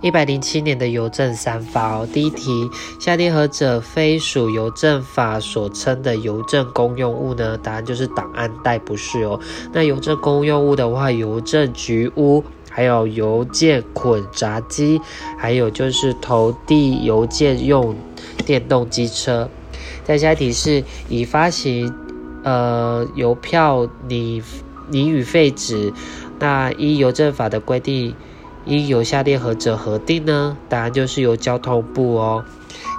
一百零七年的邮政三法哦，第一题，下列何者非属邮政法所称的邮政公用物呢？答案就是档案袋，不是哦。那邮政公用物的话，邮政局屋，还有邮件捆闸机，还有就是投递邮件用电动机车。再下一题是已发行呃邮票拟拟与废纸，那依邮政法的规定。应由下列何者核定呢？答案就是由交通部哦。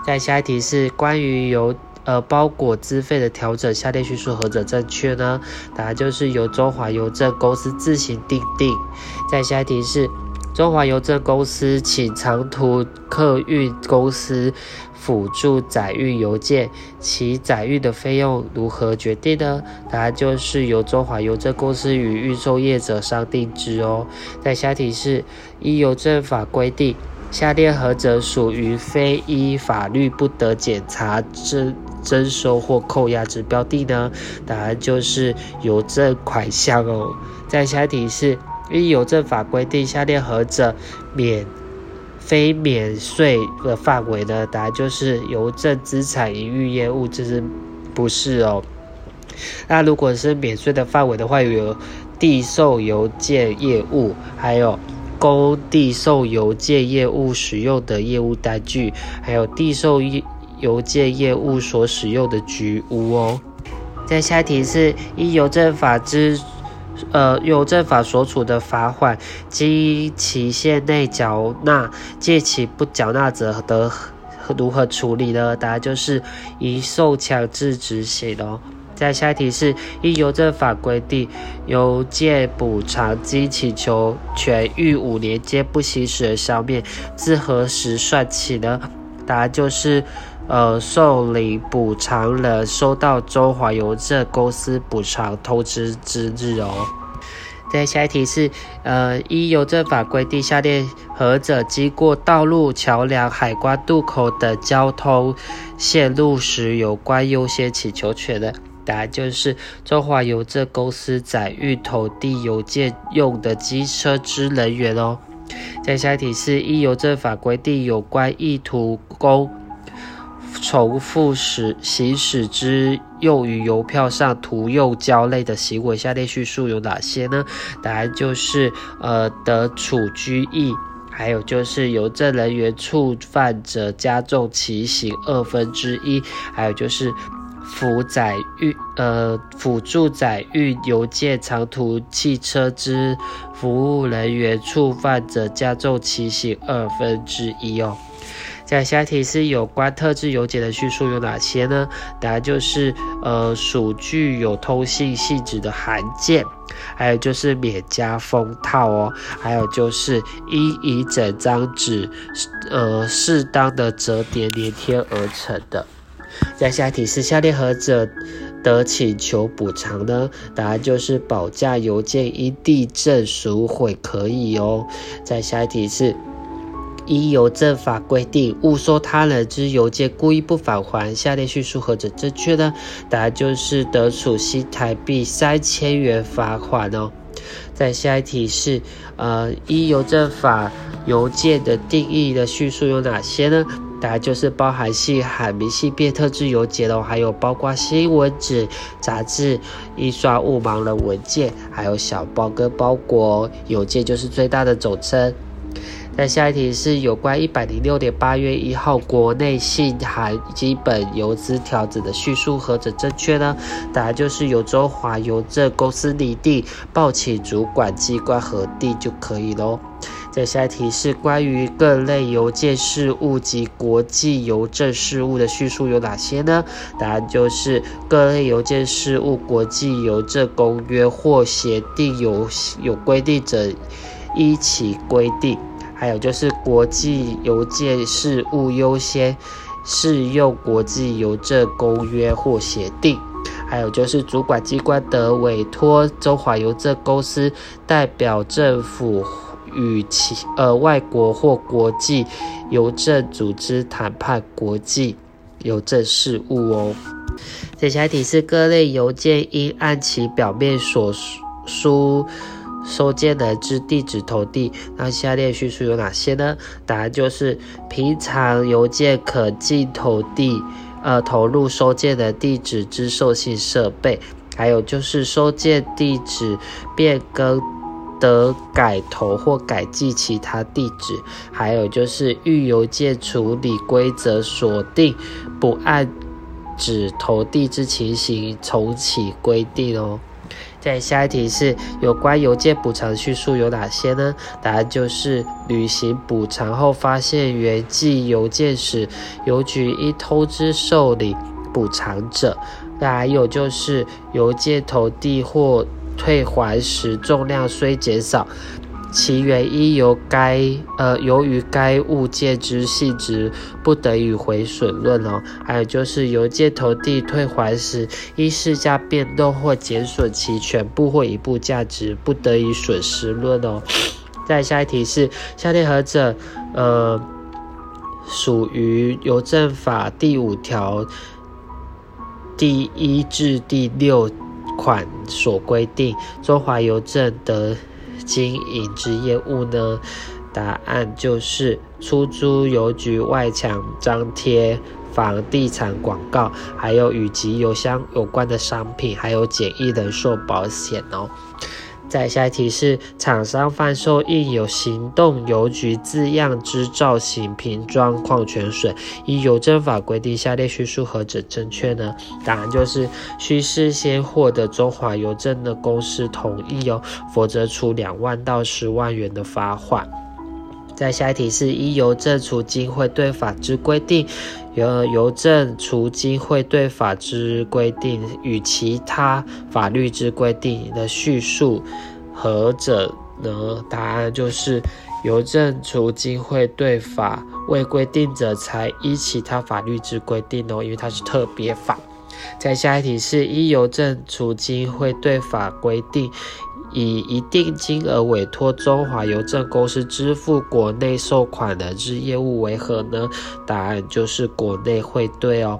再下一题是关于由呃包裹资费的调整，下列叙述何者正确呢？答案就是由中华邮政公司自行订定。再下一题是。中华邮政公司请长途客运公司辅助载运邮件，其载运的费用如何决定呢？答案就是由中华邮政公司与运送业者商定之哦。在下题是依邮政法规定，下列何者属于非依法律不得检查征征收或扣押之标的呢？答案就是邮政款项哦。在下题是。依邮政法规定，下列何者免非免税的范围呢？答案就是邮政资产营运业务，这是不是哦？那如果是免税的范围的话，有递送邮件业务，还有供递送邮件业务使用的业务单据，还有递送邮件业务所使用的局屋哦。在下题是依邮政法之。呃，邮政法所处的罚款，经期限内缴纳，借期不缴纳者得如何处理呢？答案就是移送强制执行哦。在下一题是，依邮政法规定，邮件补偿金请求权逾五年间不行使而消灭，自何时算起呢？答案就是。呃，受理补偿人收到中华邮政公司补偿通知之日哦。再下一题是，呃，依邮政法规定，下列何者经过道路、桥梁、海关渡口等交通线路时有关优先请求权的？答案就是中华邮政公司载运投递邮件用的机车之人员哦。再下一题是，依邮政法规定，有关意图公重复使行驶之用于邮票上涂用胶类的行为，下列叙述有哪些呢？答案就是呃得处拘役，还有就是邮政人员触犯者加重其刑二分之一，还有就是辅载运呃辅助载运邮件长途汽车之服务人员触犯者加重其刑二分之一哦。在下一题是有关特制邮件的叙述有哪些呢？答案就是呃属具有通信性质的函件，还有就是免加封套哦，还有就是因以整张纸呃适当的折叠粘贴而成的。在下一题是下列何者的请求补偿呢？答案就是保价邮件因地震损毁可以哦。在下一题是。依邮政法规定，误收他人之邮件，故意不返还，下列叙述何者正确呢？答案就是得处新台币三千元罚款哦。在下一题是，呃，依邮政法邮件的定义的叙述有哪些呢？答案就是包含信函、明信片、特制邮件哦，还有包括新闻纸、杂志、印刷物、盲人文件，还有小包跟包裹邮件，就是最大的总称。那下一题是有关一百零六年八月一号国内信函基本邮资条子的叙述何者正确呢？答案就是由中华邮政公司拟定，报请主管机关核定就可以喽。再下一题是关于各类邮件事务及国际邮政事务的叙述有哪些呢？答案就是各类邮件事务、国际邮政公约或协定有有规定者依其规定。还有就是国际邮件事务优先适用国际邮政公约或协定，还有就是主管机关得委托中华邮政公司代表政府与其呃外国或国际邮政组织谈判国际邮政事务哦。接下来提示各类邮件应按其表面所书。收件人之地址投递，那下列叙述有哪些呢？答案就是平常邮件可寄投递，呃，投入收件的地址之受信设备，还有就是收件地址变更的改投或改寄其他地址，还有就是预邮件处理规则锁定不按址投递之情形重启规定哦。在下一题是有关邮件补偿叙述有哪些呢？答案就是履行补偿后发现原寄邮件时，邮局应通知受理补偿者。那还有就是邮件投递或退还时重量虽减少。其原因由该呃由于该物件之性质不得以毁损论哦，还有就是邮件投递退还时，因市价变动或减损其全部或一部价值，不得以损失论哦。再下一题是下列何者呃属于邮政法第五条第一至第六款所规定，中华邮政的。经营之业务呢？答案就是出租邮局外墙张贴房地产广告，还有与集邮箱有关的商品，还有简易人寿保险哦。再下一题是：厂商贩售印有“行动邮局”字样之造型瓶装矿泉水，依邮政法规定，下列叙述何者正确呢？答案就是需事先获得中华邮政的公司同意哦，否则处两万到十万元的罚款。再下一题是：依邮政储金会对法之规定。由邮政储金会对法之规定与其他法律之规定的叙述何者呢？答案就是邮政储金会对法未规定者才依其他法律之规定哦，因为它是特别法。再下一题是依邮政储金会对法规定。以一定金额委托中华邮政公司支付国内收款人之业务为何呢？答案就是国内汇兑哦。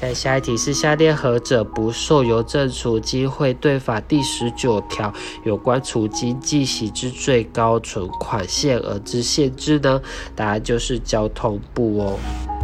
在下一题是下列何者不受邮政储金汇兑法第十九条有关储金计息之最高存款限额之限制呢？答案就是交通部哦。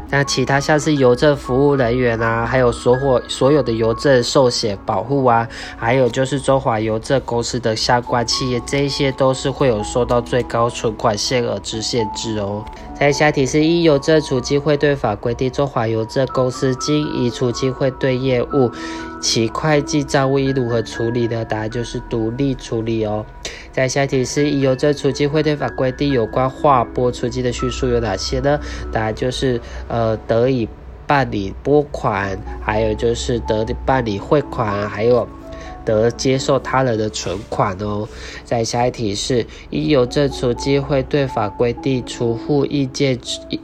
那其他像是邮政服务人员啊，还有所获所有的邮政寿险保护啊，还有就是中华邮政公司的相关企业，这些都是会有受到最高存款限额之限制哦。在下题是依邮政储金汇兑法规定，中华邮政公司经营储金汇兑业务，其会计账务应如何处理呢？答案就是独立处理哦。在下题是以邮政储金汇兑法规定有关划拨储金的叙述有哪些呢？答案就是呃得以办理拨款，还有就是得以办理汇款，还有得接受他人的存款哦。在下一题是一邮政储金汇兑法规定，储户意见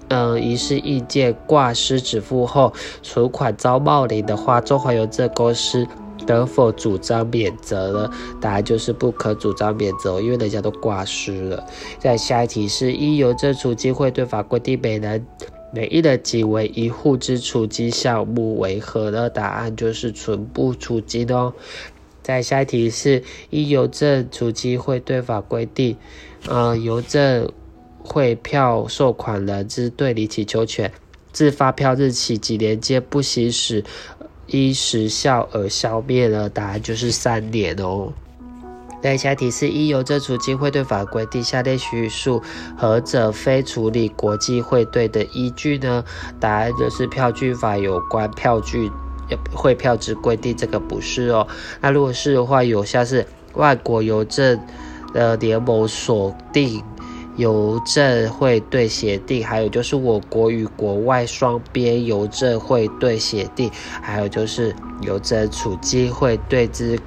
呃遗失意见挂失止付后，存款遭冒领的话，中华邮政公司。能否主张免责呢？答案就是不可主张免责，因为人家都挂失了。在下一题是：一邮政储金汇兑法规定，每人每一人仅为一户之储金项目为何呢？答案就是存不储金哦。在下一题是：一邮政储金汇兑法规定，呃，邮政汇票收款人之对离起求权，自发票日起几年间不行使。依时效而消灭了，答案就是三年哦。在下一题是：一邮政储金汇兑法规定，下列叙述何者非处理国际汇兑的依据呢？答案就是票据法有关票据汇票之规定，这个不是哦。那如果是的话，有像是外国邮政的联盟锁定。邮政汇兑协定，还有就是我国与国外双边邮政汇兑协定，还有就是邮政储蓄汇兑之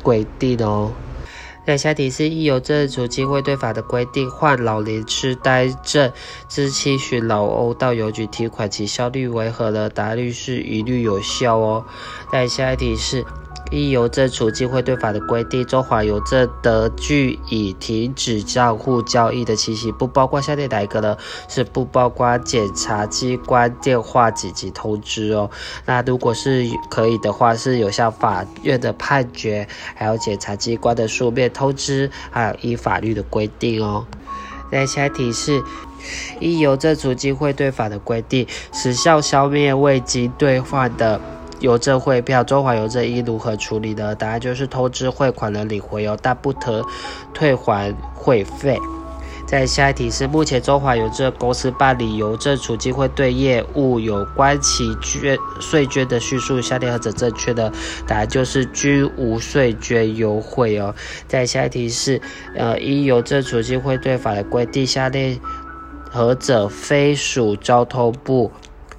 规定哦。那下题是一邮政储金汇兑法的规定，患老年痴呆症之期许老欧到邮局提款，其效率为何的？答律是一律有效哦。那下一题是。依邮政储金汇兑法的规定，中华邮政得据以停止账户交易的情形，不包括下列哪一个呢？是不包括检察机关电话紧急通知哦。那如果是可以的话，是有向法院的判决，还有检察机关的书面通知，还有依法律的规定哦。在下题是依邮政储金汇兑法的规定，时效消灭未经兑换的。邮政汇票，中华邮政应如何处理呢？答案就是通知汇款人领回哦，但不得退还会费。在下一题是：目前中华邮政公司办理邮政储蓄汇兑业务有关其捐税捐的叙述，下列何者正确的？答案就是均无税捐优惠哦。在下一题是：呃，依邮政储蓄汇兑法的规定，下列何者非属交通部？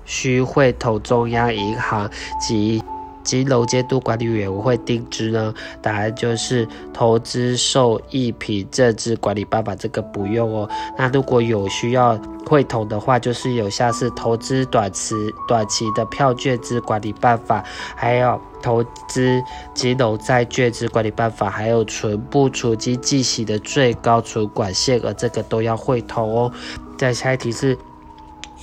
需会同中央银行及金融监督管理委员会定制呢？答案就是投资受益凭证之管理办法，这个不用哦。那如果有需要会同的话，就是有像是投资短期短期的票券之管理办法，还有投资金融债券之管理办法，还有存不储金计息的最高存管限额，这个都要会同哦。再下一题是。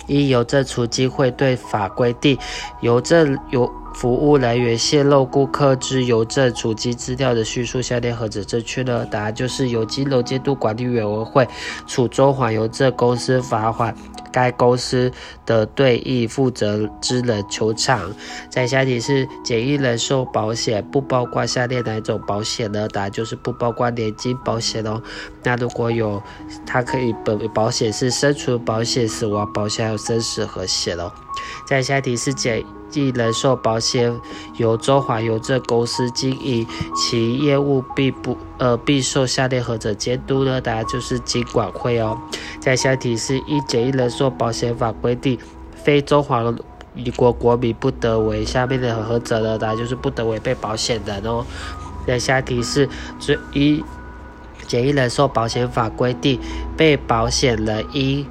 一邮政储金汇兑法规定，邮政邮服务人员泄露顾客之邮政储金资料的叙述，下列何者正确呢？答案就是由金融监督管理委员会处中华邮政公司罚款。该公司的对应负责之人求偿。再下题是简易人寿保险不包括下列哪种保险呢？答案就是不包括年金保险哦。那如果有，它可以本保险是生存保险、死亡保险还有生死和险哦。再下题是简。即人寿保险由中华邮政公司经营，其业务必不呃必受下列何者监督呢？答案就是经管会哦。在下题是一简易人寿保险法规定，非中华民国国民不得为下面的何者呢？答案就是不得违背保险人哦。在下题是一简易人寿保险法规定，被保险人应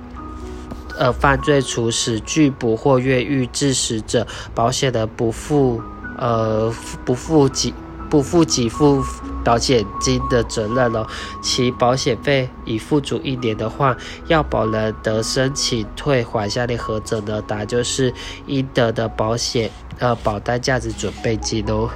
呃，犯罪处死拒捕或越狱致死者，保险的不负呃不负给不负给付保险金的责任了。其保险费已付足一年的话，要保人得申请退还下列何者呢？答就是应得的保险呃保单价值准备金哦。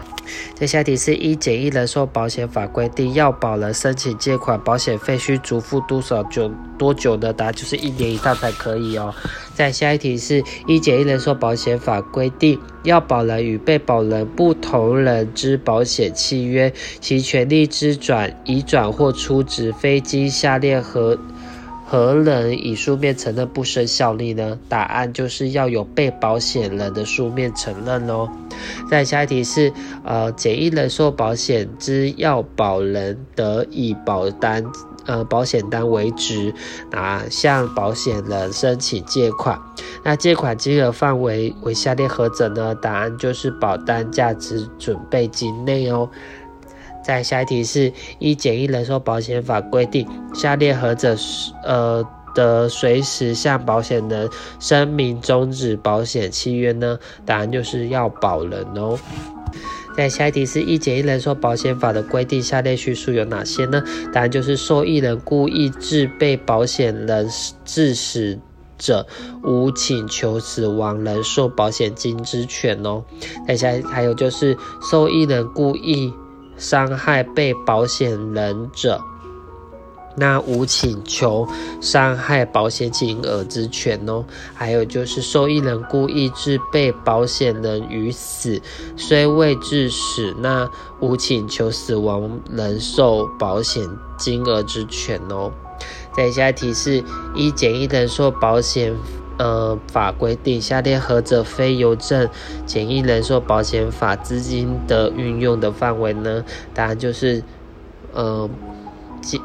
在下题是一减一人寿保险法规定，要保人申请借款，保险费需足付多少久多久的？答案就是一年以上才可以哦。在下一题是一减一人寿保险法规定，要保人与被保人不同人之保险契约，其权利之转移转或出值，非经下列何？何人以书面承认不生效力呢？答案就是要有被保险人的书面承认哦。再下一题是，呃，简易人寿保险之要保人得以保单，呃，保险单为值，啊，向保险人申请借款，那借款金额范围为下列何者呢？答案就是保单价值准备金内哦。在下一题是：一简易人寿保险法规定，下列何者呃的随时向保险人声明终止保险契约呢？答案就是要保人哦。在下一题是：一简易人寿保险法的规定，下列叙述有哪些呢？答案就是受益人故意致被保险人致死者，无请求死亡人寿保险金之权哦。再下还有就是受益人故意。伤害被保险人者，那无请求伤害保险金额之权哦。还有就是受益人故意致被保险人于死，虽未致死，那无请求死亡人寿保险金额之权哦。再下题是一简易人寿保险。呃，法规定下列何者非邮政简易人寿保险法资金的运用的范围呢？答案就是，呃，经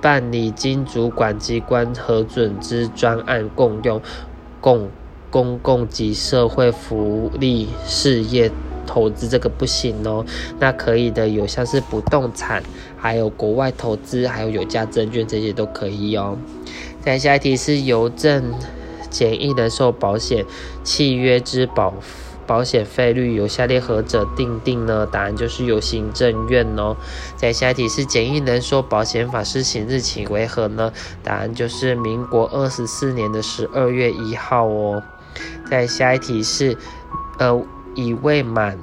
办理经主管机关核准之专案共用、共公共及社会福利事业投资，这个不行哦。那可以的有像是不动产，还有国外投资，还有有价证券这些都可以哦。再下一题是邮政。简易人寿保险契约之保保险费率由下列何者定定呢？答案就是由行政院哦。在下一题是简易人寿保险法施行日期为何呢？答案就是民国二十四年的十二月一号哦。在下一题是，呃，已未满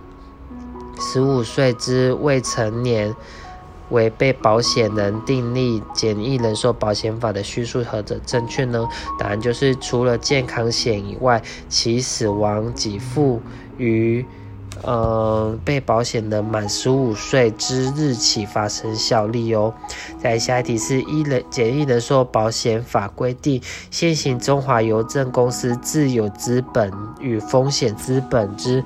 十五岁之未成年。为被保险人订立简易人寿保险法的叙述何者正确呢？答案就是除了健康险以外，其死亡给付于呃被保险人满十五岁之日起发生效力哦。在下一题是一人简易人寿保险法规定，现行中华邮政公司自有资本与风险资本之。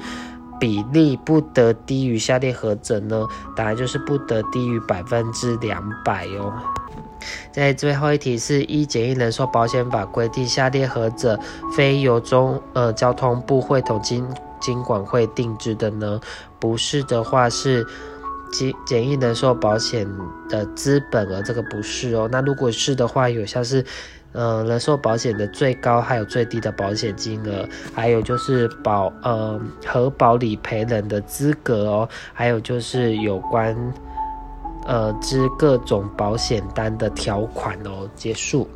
比例不得低于下列何者呢？答案就是不得低于百分之两百哦。在最后一题是一简易人寿保险法规定，下列何者非由中呃交通部会同经经管会定制的呢？不是的话是简简易人寿保险的资本额，这个不是哦。那如果是的话，有像是。呃，人寿保险的最高还有最低的保险金额，还有就是保呃核保理赔人的资格哦，还有就是有关呃之各种保险单的条款哦，结束。